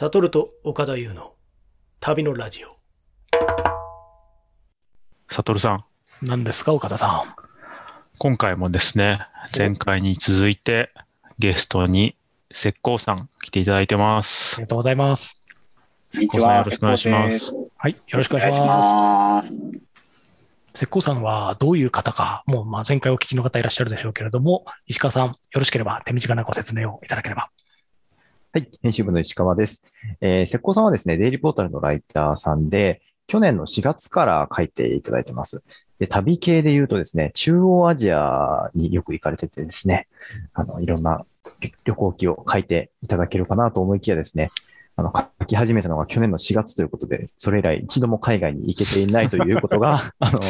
サトルと岡田優の旅のラジオ。サトルさん、何ですか、岡田さん？今回もですね、前回に続いてゲストに石膏さん来ていただいてまあすり。がとうございます。石膏さんよろしくお願いします。はい、よろしくおお願いし。ます。石膏さんはどういう方か、もうまあ前回お聞きの方いらっしゃるでしょうけれども、石川さん、よろしければ手短なご説明をいただければ。はい。編集部の石川です。えー、石膏さんはですね、デイリーポータルのライターさんで、去年の4月から書いていただいてます。で、旅系で言うとですね、中央アジアによく行かれててですね、あの、いろんな旅行記を書いていただけるかなと思いきやですね、あの、書き始めたのが去年の4月ということで、それ以来一度も海外に行けていないということが、あの、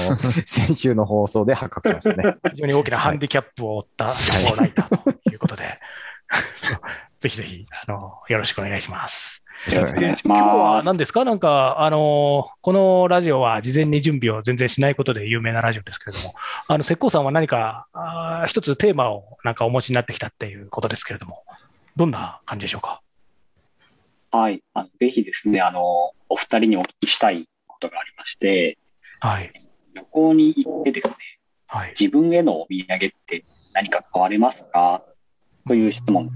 先週の放送で発覚しましたね。非常に大きなハンディキャップを負った旅行ライターということで、ぜひぜひ、あの、よろしくお願いします。よろしくお願いしまお願いし今日は。何ですか？なんか、あの、このラジオは事前に準備を全然しないことで有名なラジオですけれども、あの、石膏さんは何か、あー一つテーマをなんかお持ちになってきたっていうことですけれども、どんな感じでしょうか？はい。あのぜひですね、あの、お二人にお聞きしたいことがありまして、はい。旅行に行ってですね、はい。自分へのお土産って何か買われますか？という質問。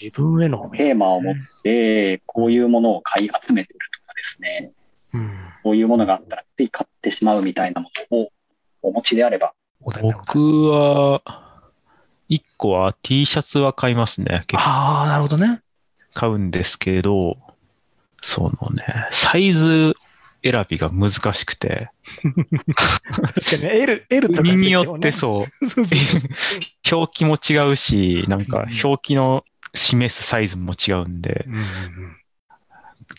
自分への、テーマを持って、こういうものを買い集めてるとかですね、うん、こういうものがあったらつい買ってしまうみたいなものをお持ちであれば、僕は、一個は T シャツは買いますね。結構。ああ、なるほどね。買うんですけど、そのね、サイズ選びが難しくて、確かに L、L とか国によってそう。表記も違うし、なんか表記の示すサイズも違うんで、うんうん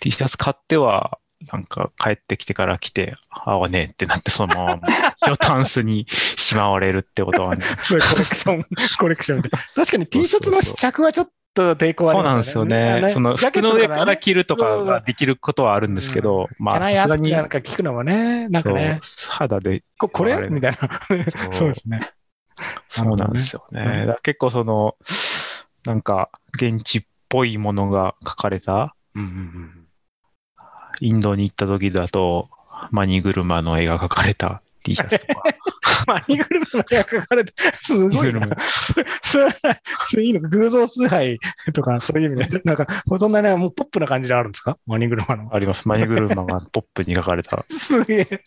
T シャツ買っては、なんか帰ってきてから来て、合わねえってなって、そのまま、よタンスにしまわれるってことはね。そうコレクション、コレクションで。確かに T シャツの試着はちょっと抵抗ありそうなん。ですすよね。あその服の上から着るとかができることはあるんですけど、まあ、キャナイアスさすがに、なんか聞くのもね、なんかね、肌で、ここれ？みたいな。そうですね。そうなんですよね。ね結構その、なんか、現地っぽいものが書かれた、うんうんうんインドに行った時だと、マニ車の絵が描かれた T シャツとか、マニグルマの絵が描かれて、すごいなマニ車。それは、それいいのか偶像崇拝とか、そういう意味で、なんか、そんなね、もうポップな感じであるんですかマニグルマの。あります。マニ車がポップに描かれた。すげえ。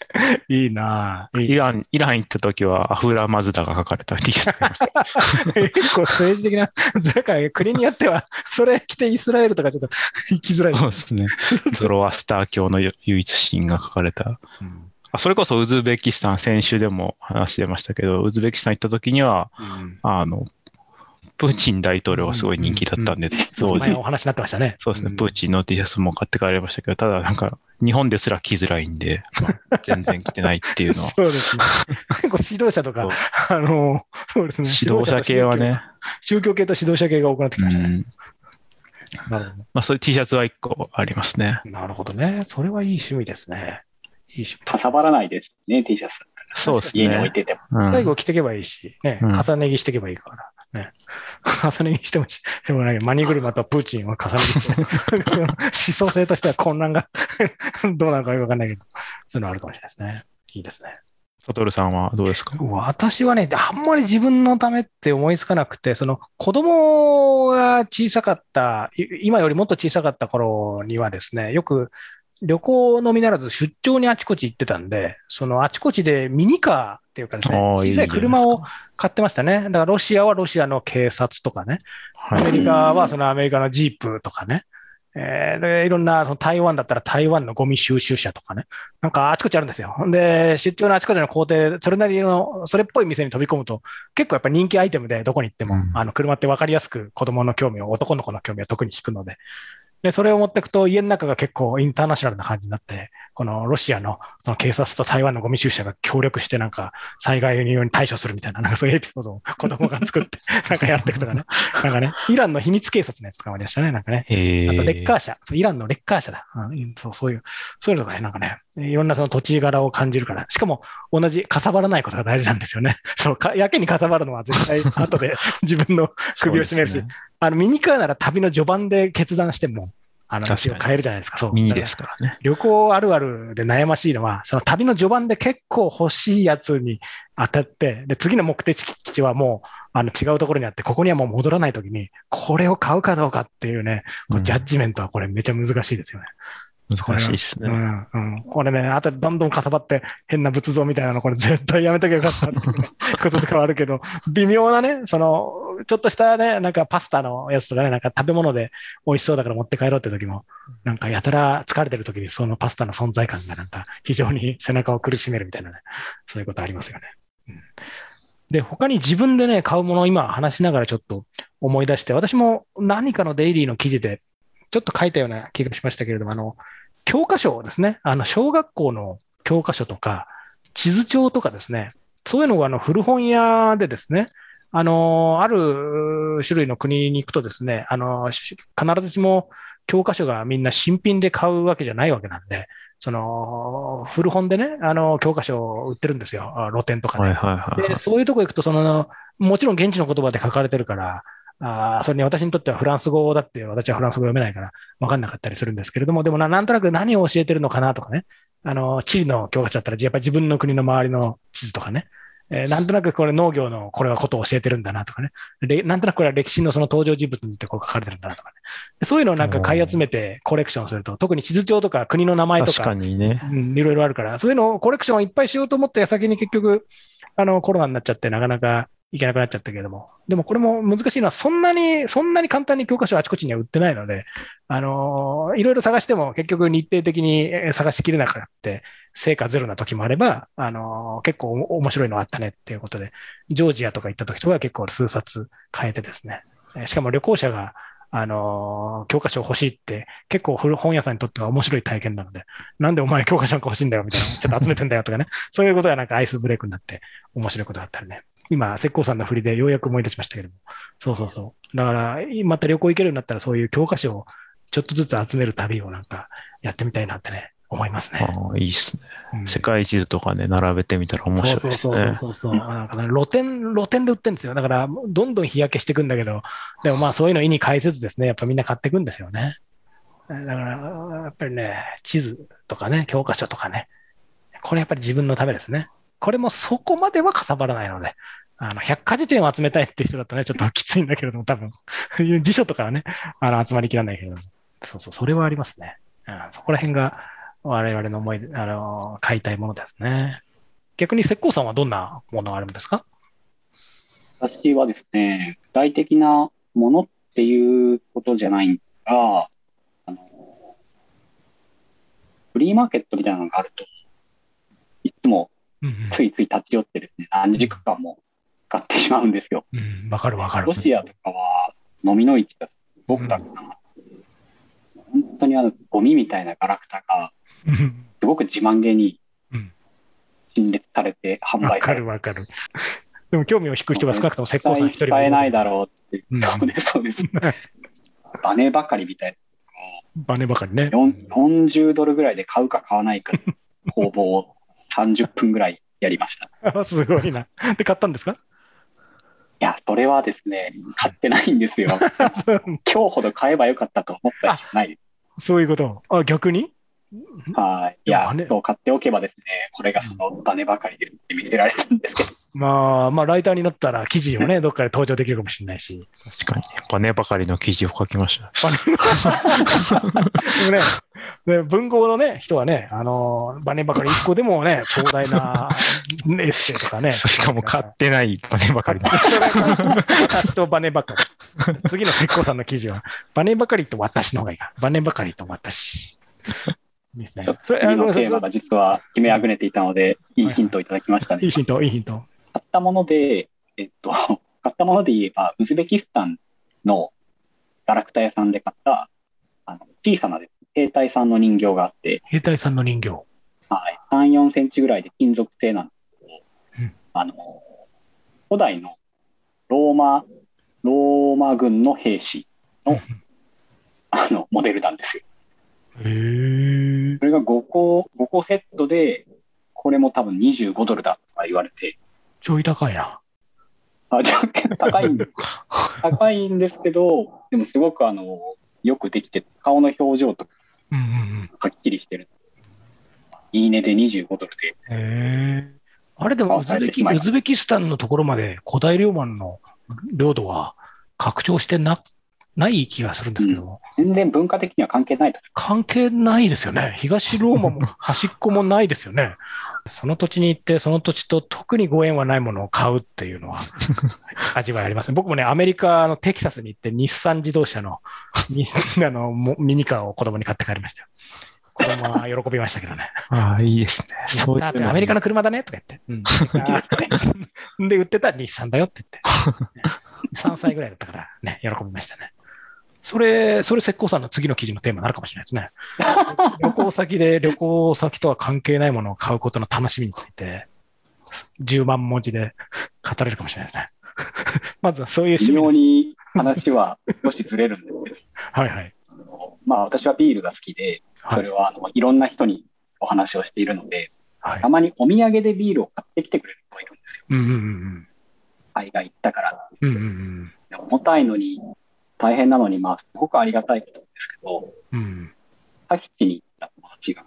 いいなイラン、イラン行った時はアフラマズダが描かれた T シャツ。結構政治的な、だから国によっては、それ着てイスラエルとかちょっと行きづらい。そうですね。ゾロアスター教の唯一神が書かれた。うんあそれこそウズベキスタン、先週でも話してましたけど、ウズベキスタン行った時には、あの、プーチン大統領がすごい人気だったんで、当時前お。話になってましたね。そうですね、んプーチンの T シャツも買って帰りましたけど、ただなんか、日本ですら着づらいんで、ま あ全然着てないっていうのは。そうですね。結構指導者とか、あの、そうですね。指導者系はね、宗教系と指導者系が多くなってきうましたね。ん。なるほまあそういう T シャツは一個ありますね。ど。なるほどね。それはいい趣味ですね。いい趣味かさばらないですね、T シャツ。そうです家に置いね。てても。うん最後着てけばいいし、ね、うん重ね着してけばいいから。ね。重ね着してもししょうがないけど、マニ車とプーチンを重ね着して、思想性としては混乱が どうなのかよくわかんないけど、そういうのあるかもしれないですね。いいですね。サトルさんはどうですか？私はね、あんまり自分のためって思いつかなくて、その子供が小さかった、い今よりもっと小さかった頃にはですね、よく旅行のみならず出張にあちこち行ってたんで、そのあちこちでミニカーっていうかですね、小さい車を買ってましたね。だからロシアはロシアの警察とかね、アはい。メリカはそのアメリカのジープとかね、えーでいろんなその台湾だったら台湾のゴミ収集車とかね、なんかあちこちあるんですよ。で、出張のあちこちの工程、それなりの、それっぽい店に飛び込むと、結構やっぱ人気アイテムでどこに行っても、うん。あの車って分かりやすく子供の興味を、男の子の興味を特に引くので、で、それを持っていくと家の中が結構インターナショナルな感じになって、このロシアのその警察と台湾のゴミ収集車が協力してなんか災害に対処するみたいな、なんかそういうエピソードを子供が作って、なんかやっていくとかね。なんかね、イランの秘密警察のやつとかもありましたね、なんかね。えあと、レッカーー車。そうイランのレッカー車だ。うんそうそういう、そういうのとかね、なんかね、いろんなその土地柄を感じるから。しかも、同じ、かさばらないことが大事なんですよね。そう、かやけにかさばるのは絶対後で自分の首を絞めるし、あの、ミニカーなら旅の序盤で決断しても、あの、変えるじゃないですか。そう。ミニですからね。旅行あるあるで悩ましいのは、その旅の序盤で結構欲しいやつに当たって、で、次の目的地はもう、あの、違うところにあって、ここにはもう戻らないときに、これを買うかどうかっていうね、ジャッジメントはこれめちゃ難しいですよね。難しいですね。うん、これね、あとどんどんかさばって変な仏像みたいなの、これ絶対やめときゃよかったってこととかはあるけど、微妙なね、その、ちょっとしたね、なんかパスタのやつとかね、なんか食べ物で美味しそうだから持って帰ろうって時も、なんかやたら疲れてる時にそのパスタの存在感がなんか非常に 背中を苦しめるみたいなね、そういうことありますよね。うんで、他に自分でね、買うものを今話しながらちょっと思い出して、私も何かのデイリーの記事でちょっと書いたような気がしましたけれども、あの、教科書ですね。あの、小学校の教科書とか、地図帳とかですね。そういうのが、あの、古本屋でですね、あの、ある種類の国に行くとですね、あの、し必ずしも教科書がみんな新品で買うわけじゃないわけなんで、その、古本でね、あの、教科書を売ってるんですよ。あ露店とか。でそういうとこ行くと、その、もちろん現地の言葉で書かれてるから、あーそれに私にとってはフランス語だって、私はフランス語読めないから分かんなかったりするんですけれども、でもななんとなく何を教えてるのかなとかね、あの、地理の教科書だったら、やっぱり自分の国の周りの地図とかね、えーなんとなくこれ農業のこれはことを教えてるんだなとかね、でなんとなくこれは歴史のその登場人物についてこう書かれてるんだなとかね、でそういうのをなんか買い集めてコレクションすると、特に地図帳とか国の名前と確かにね。うん、いろいろあるから、そういうのをコレクションをいっぱいしようと思った矢先に結局、あの、コロナになっちゃってなかなかいけなくなっちゃったけれども、でもこれも難しいのは、そんなに、そんなに簡単に教科書あちこちには売ってないので、あの、いろいろ探しても結局日程的に探しきれなかった、成果ゼロな時もあれば、あの、結構面白いのあったねっていうことで、ジョージアとか行った時とかは結構数冊変えてですね、しかも旅行者が、あの、教科書欲しいって結構古本屋さんにとっては面白い体験なので、なんでお前教科書なんか欲しいんだよみたいな、ちょっと集めてんだよとかね、そういうことがなんかアイスブレイクになって面白いことがあったりね。今、石膏さんの振りでようやく思い出しましたけども。そうそうそう。だから、また旅行行けるようになったらそういう教科書をちょっとずつ集める旅をなんかやってみたいなってね、思いますね。ああ、いいっすね。うん世界地図とかね、並べてみたら面白いですそうそうね。そうそうそう。なんかね露店、露店で売ってるんですよ。だから、どんどん日焼けしていくんだけど、でもまあそういうの意に介せずですね、やっぱみんな買っていくんですよね。だから、やっぱりね、地図とかね、教科書とかね、これやっぱり自分のためですね。これもそこまではかさばらないので、あの、百科事典を集めたいっていう人だとね、ちょっときついんだけれども、多分、辞書とかはね、あの、集まりきらないけれども。そうそう、それはありますね。うん、そこら辺が我々の思い、あの、買いたいものですね。逆に石膏さんはどんなものがあるんですか？私はですね、具体的なものっていうことじゃないんですが、あの、フリーマーケットみたいなのがあると、いつもうんついつい立ち寄ってですね、何時間も使ってしまうんですよ。うん。うん、わかるわかる。ロシアとかは飲みの市がすごく楽だな。本当にあの、ゴミみたいなガラクタが、うんすごく自慢げにうん陳列されて販わか売されてるわかる。でも興味を引く人が少なくとも石膏さん一人使えないだろろうって。うんそうです、そうです。バネばかりみたいな。う。バネばかりね。よん40ドルぐらいで買うか買わないかの攻防を30分ぐらいやりました。い すごいな。で、買ったんですか？や、それはですね、買ってないんですよ。今日ほど買えばよかったと思ったりないです。そういうこと。あ、逆に？はい。いやそう買っておけばですね、これがそのバネばかりですって見せられたんですけど、まあ、まあ、ライターになったら記事をね、どっかで登場できるかもしれないし。確かに。バネばかりの記事を書きました。バ ネでもね、ね文豪のね、人はね、あの、バネばかり一個でもね、長大な エッセイとかね。しかも買ってないバネばかりの。私とバネばかり。次の石膏さんの記事は、バネばかりと私の方がいいか。バネばかりと私。ですねそれ、あ次の、のテーマが実は決めあぐねていたので、いいヒントをいただきましたねいい。ヒント、いいヒント。買ったもので、えっと、買ったもので言えば、ウズベキスタンのガラクタ屋さんで買った、あの小さな兵隊さんの人形があって、兵隊さんの人形。はい、3、4センチぐらいで金属製なんですけど、うんあの、古代のローマ、ローマ軍の兵士の、あの、モデルなんですよ。へーそれが5個、5個セットで、これも多分25ドルだとか言われて、ちょい高いな。あ、じゃあ結構高いんです。高いんですけど、でもすごくあの、よくできて、顔の表情とかうんうんうん。はっきりしてる。いいねで25ドルで、へえ。あれでもウズベキ、ウズベキスタンのところまで古代ローマンの領土は拡張してな、ない気がするんですけども、全然文化的には関係ないと。関係ないですよね。東ローマも端っこもないですよね。その土地に行って、その土地と特にご縁はないものを買うっていうのは 味わいありますね。僕もね、アメリカのテキサスに行って日産自動車の にあのもミニカーを子供に買って帰りましたよ。子供は喜びましたけどね。ああ、いいですね。そうだってアメリカの車だねとか言って。うんで、売ってたら日産だよって言って。3歳ぐらいだったからね、喜びましたね。それ、それ、石膏さんの次の記事のテーマになるかもしれないですね。旅行先で旅行先とは関係ないものを買うことの楽しみについて、10万文字で語れるかもしれないですね。まずはそういう趣味の。に話は少しずれるんですけど、はいはい。あのまあ私はビールが好きで、はい。それはあのいろんな人にお話をしているので、はいた。まにお土産でビールを買ってきてくれる人がいるんですよ。うんうんうん海外行ったから。うん。うんうんで重たいのに、大変なのに、まあ、すごくありがたいことなんですけど、うん。うん。タヒチに行った友達が、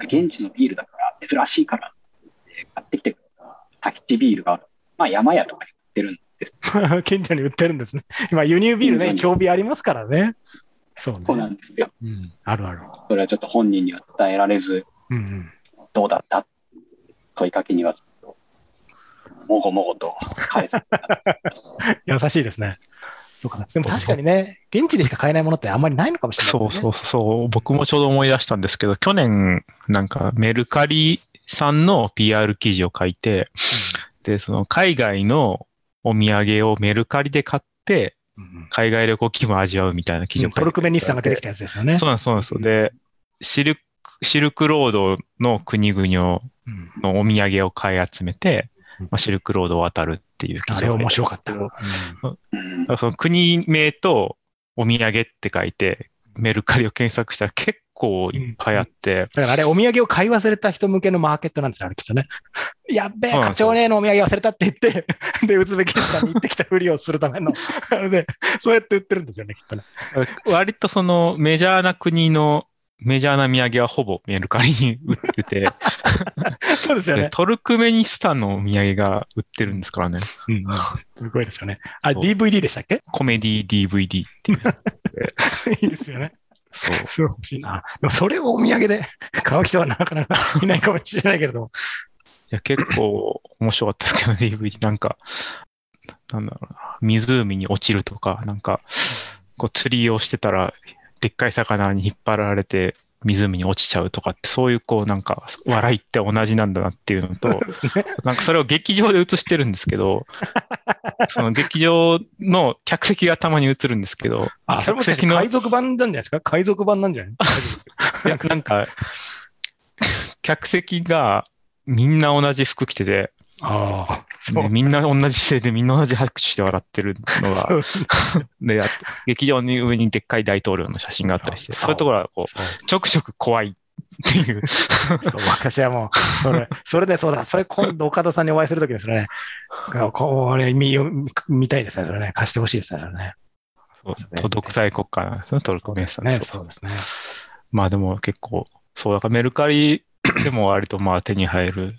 現地のビールだから、珍しいからって買ってきてくれたタヒチビールがある。まあ、山屋とかに売ってるんです。近所に売ってるんですね。今、輸入ビールね、興味ありますからね。そうね。そうなんですよ。うん。あるある。それはちょっと本人には伝えられず、うんうん。どうだった？問いかけには、もごもごと返す。優しいですね。そうか。でも確かにね、現地でしか買えないものってあんまりないのかもしれないそう。そうそう。僕もちょうど思い出したんですけど、去年、なんかメルカリさんの PR 記事を書いて、で、その海外のお土産をメルカリで買って、うんうん海外旅行気分を味わうみたいな記事を書いてトルクメニスタンが出てきたやつですよね。そうなんです、そうなんです。で、シルク、シルクロードの国々のお土産を買い集めて、うんまあ、シルクロードを渡るっていう記あれ事を書いて面白かった。う。ん。うん。だからその国名とお土産って書いて、メルカリを検索したら結構いっぱいあって、だからあれ、お土産を買い忘れた人向けのマーケットなんですよ、あれきっとね。やっべえ、課長ねのお土産忘れたって言って、で、ウズベキスタンに行ってきたふりをするための、あ れで、そうやって売ってるんですよね、きっとね。割とそのメジャーな国のメジャーな土産はほぼメルカリに売ってて、そうですよね。でトルクメニスタンのお土産が売ってるんですからね。うんうんすごいですよね。あ、DVD でしたっけ？コメディ DVD っていう。いいですよね。そうそれ欲しいな。でもそれをお土産で買う人はなかなかいないかもしれないけれども。いや、結構面白かったですけど、DVD。なんか、なんだろうな、湖に落ちるとか、なんか、こう釣りをしてたら、でっかい魚に引っ張られて、湖に落ちちゃうとかって、そういうこう、なんか、笑いって同じなんだなっていうのと、なんかそれを劇場で映してるんですけど、その劇場の客席がたまに映るんですけど、あ、客席の、海賊版なんじゃないですか？海賊版なんじゃない？いやなんか、客席がみんな同じ服着てて、ああ、ね。みんな同じ姿勢でみんな同じ拍手して笑ってるのが、で、劇場に上にでっかい大統領の写真があったりして、そういうところはこそうう、ちょくちょく怖いっていう。私はもう、それ、それでそうだ、それ今度岡田さんにお会いするときですね。これ見よ見たいですね、それね。貸してほしいですね、それね。そうですね独裁国家なんですね、トルコメンね、そうそうですね。まあでも結構、そう、だからメルカリでも割とまあ手に入る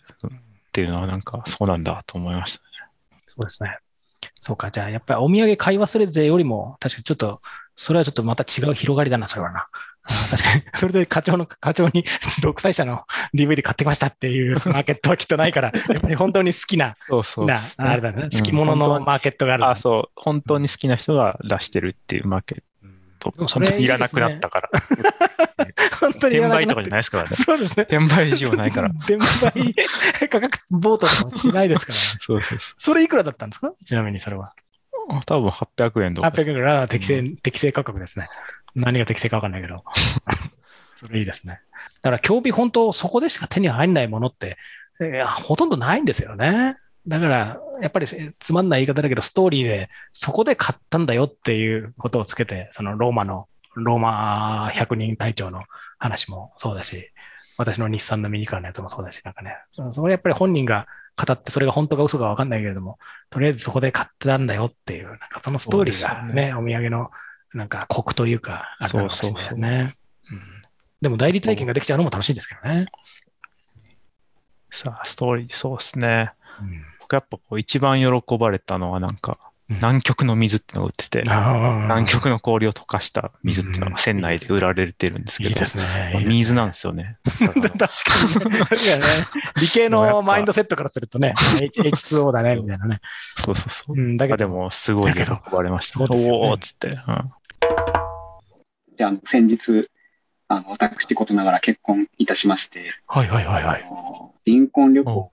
っていうのはなんかそうなんだと思いましたね。そうですね。そうか、じゃあ、やっぱりお土産買い忘れ税よりも、確かにちょっと、それはちょっとまた違う広がりだな、それはな。確かに、それで課長の、課長に 独裁者の DVD 買ってきましたっていうマーケットはきっとないから、やっぱり本当に好きな、そうそう。な、あれだね、ん好きものマーケットがある。あ、そう。本当に好きな人が出してるっていうマーケット。でもそれ本当にいらなくなったから。本当に転売とかじゃないですからね。そうですね。転売需要ないから。転売価格ボートとかもしないですから、ね。そうそうそそれいくらだったんですか？ちなみにそれは。う。多分800円とか。800円ぐらいは適正、適正価格ですね。何が適正かわかんないけど。それいいですね。だから、競技本当、そこでしか手に入んないものって、ほとんどないんですよね。だから、やっぱりえつまんない言い方だけど、ストーリーで、そこで買ったんだよっていうことをつけて、そのローマの、ローマ100人隊長の話もそうだし、私の日産のミニカーのやつもそうだし、なんかね、そそれやっぱり本人が語って、それが本当か嘘かわかんないけれども、とりあえずそこで買ってたんだよっていう、なんかそのストーリーがそうですよね、お土産のなんかコクというか、あれなのかもしれないですそうね。うんでも代理体験ができちゃうのも楽しいんですけどね。さあ、ストーリー、そうですね。うん僕やっぱこう一番喜ばれたのはなんか、うん南極の水ってのが売ってて、南南極の氷を溶かした水っていうのうんが船内で売られてるんですけど、いいですね。まあいいですね水なんですよね。確かに。いやね、理系のマインドセットからするとね、H- H2O だね、みたいなね。そうそうそう。うん、だけあでど、も、すごい喜ばれました。おーっつって。うんで、あの、先日、あの、私事ながら結婚いたしまして、はいはいはいはい。あの新婚旅行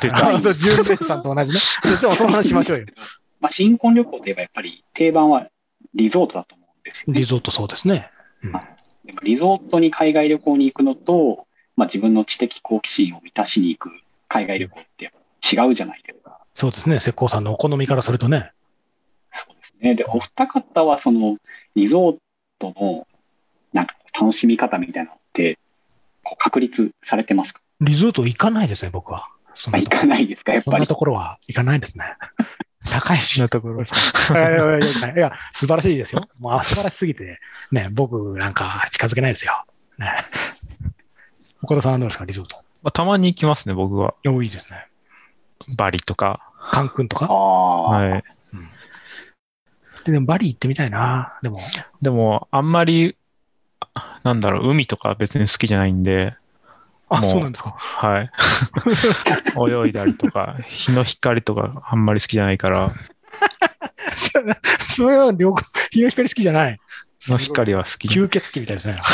出 たあそう、純烈さんと同じね。でもその話しましょうよ。まあ、新婚旅行といえばやっぱり定番はリゾートだと思うんですよねリ。ゾートそうですね。うんでもリゾートに海外旅行に行くのと、まあ、自分の知的好奇心を満たしに行く海外旅行って違うじゃないですか。そうですね。石膏さんのお好みからするとね。そうですね。で、お二方はそのリゾートのなんか楽しみ方みたいなのってこう確立されてますか、リゾート行かないですね、僕は。そ行かないですか？やっぱりそんな。ところは行かないですね。高いし。なところ。いやいやいやいや、素晴らしいですよ。もう素晴らしすぎて、ね、僕なんか近づけないですよ。ね。岡田さんはどうですか、リゾート。まあ、たまに行きますね、僕は。多いですね。バリとか。カンクンとか？ああ、はい。ででもバリ行ってみたいな。でも、でも、あんまり、あなんだろう、海とか別に好きじゃないんで、あ、そうなんですか。はい。泳いだりとか、日の光とかあんまり好きじゃないから、それは両方、日の光好きじゃない。日の光は好き。吸血鬼みたいですね。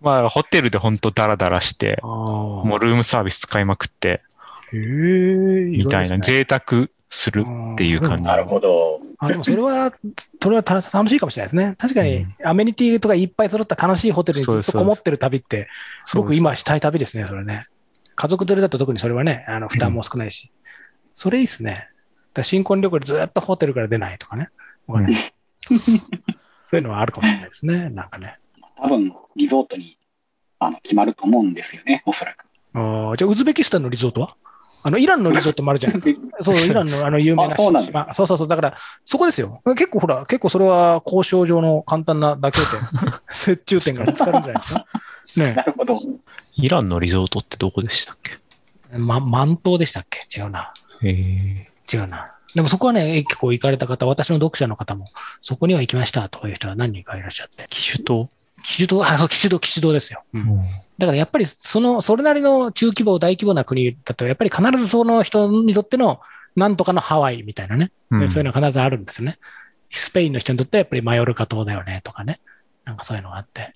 まあ、ホテルで本当ダラダラして。もうルームサービス使いまくって、みたいな、贅沢するっていう感じ。なるほど。あ、でもそれは、それはた楽しいかもしれないですね。確かにうん、アメニティとかいっぱい揃った楽しいホテルにずっとこもってる旅って、す僕今したい旅ですね、それね。家族連れだと特にそれはね、あの負担も少ないし。それいいっすね。だ新婚旅行でずっとホテルから出ないとかね。わかん そういうのはあるかもしれないですね。なんかね。多分、リゾートにあの決まると思うんですよね、おそらく。あーじゃあ、ウズベキスタンのリゾートは？あの、イランのリゾートもあるじゃないですか。そう、イランのあの有名なあそうなんです島。そうそうそう。だから、そこですよ。結構ほら、結構それは交渉上の簡単な妥協点、折衷点が見つかるんじゃないですか。ねなるほど。イランのリゾートってどこでしたっけ？ま、満島でしたっけ？違うな。ええ違うな。でもそこはね、結構行かれた方、私の読者の方も、そこには行きましたとかいう人は何人かいらっしゃって。機種島、騎手道、あ、そう、騎手道、騎手道ですよ。だからやっぱり、その、それなりの中規模、大規模な国だと、やっぱり必ずその人にとっての、なんとかのハワイみたいなね。うんそういうのが必ずあるんですよね。スペインの人にとってはやっぱりマヨルカ島だよねとかね。なんかそういうのがあって。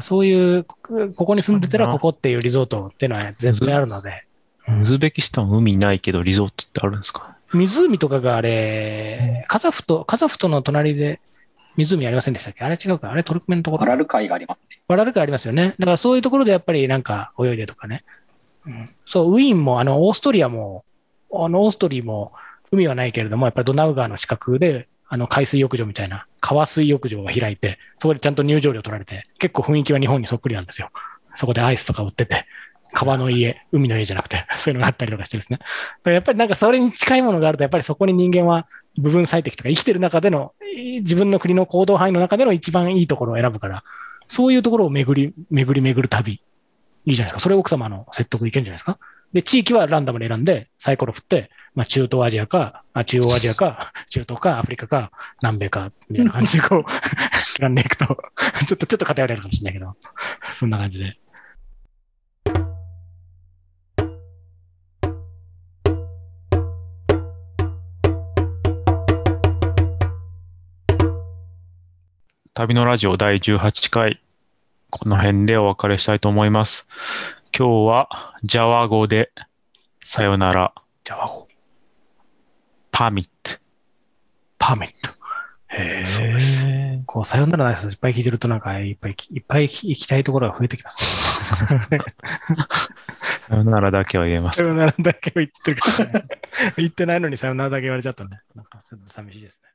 そういう、こここに住んでたらここっていうリゾートっていうのは絶対あるので、ウズベキスタン海ないけどリゾートってあるんですか？湖とかがあれ、カザフと、カザフとの隣で湖ありませんでしたっけ？あれ違うか？あれトルクメンのところアラル海がありますね。バラルカありますよね。だからそういうところでやっぱりなんか泳いでとかね。うん、そう、ウィーンも、あの、オーストリアも、あの、オーストリーも海はないけれども、やっぱりドナウ川の近くで、あの、海水浴場みたいな、川水浴場が開いて、そこでちゃんと入場料取られて、結構雰囲気は日本にそっくりなんですよ。そこでアイスとか売ってて、川の家、海の家じゃなくて、そういうのがあったりとかしてですね。やっぱりなんかそれに近いものがあると、やっぱりそこに人間は部分最適とか生きてる中での、自分の国の行動範囲の中での一番いいところを選ぶから、そういうところを巡り、巡り巡る旅。いいじゃないですか。それ奥様の説得いけるんじゃないですか。で、地域はランダムに選んで、サイコロ振って、まあ、中東アジアか、あ中央アジアか、中東か、アフリカか、南米か、みたいな感じでこう、選んでいくと、ちょっと、ちょっと偏れるかもしれないけど、そんな感じで。旅のラジオ第18回、この辺でお別れしたいと思います。今日は、ジャワ語で、さよなら、じゃあ、パミット。パーメット。へそうえ。ですこう、さよならの挨拶いっぱい聞いてると、なんか、いっぱい、いっぱい行きたいところが増えてきますね。さよならだけは言えますさ。よならだけを言ってるから、ね、言ってないのにさよならだけ言われちゃったんで、なんか、ちょっと寂しいですね。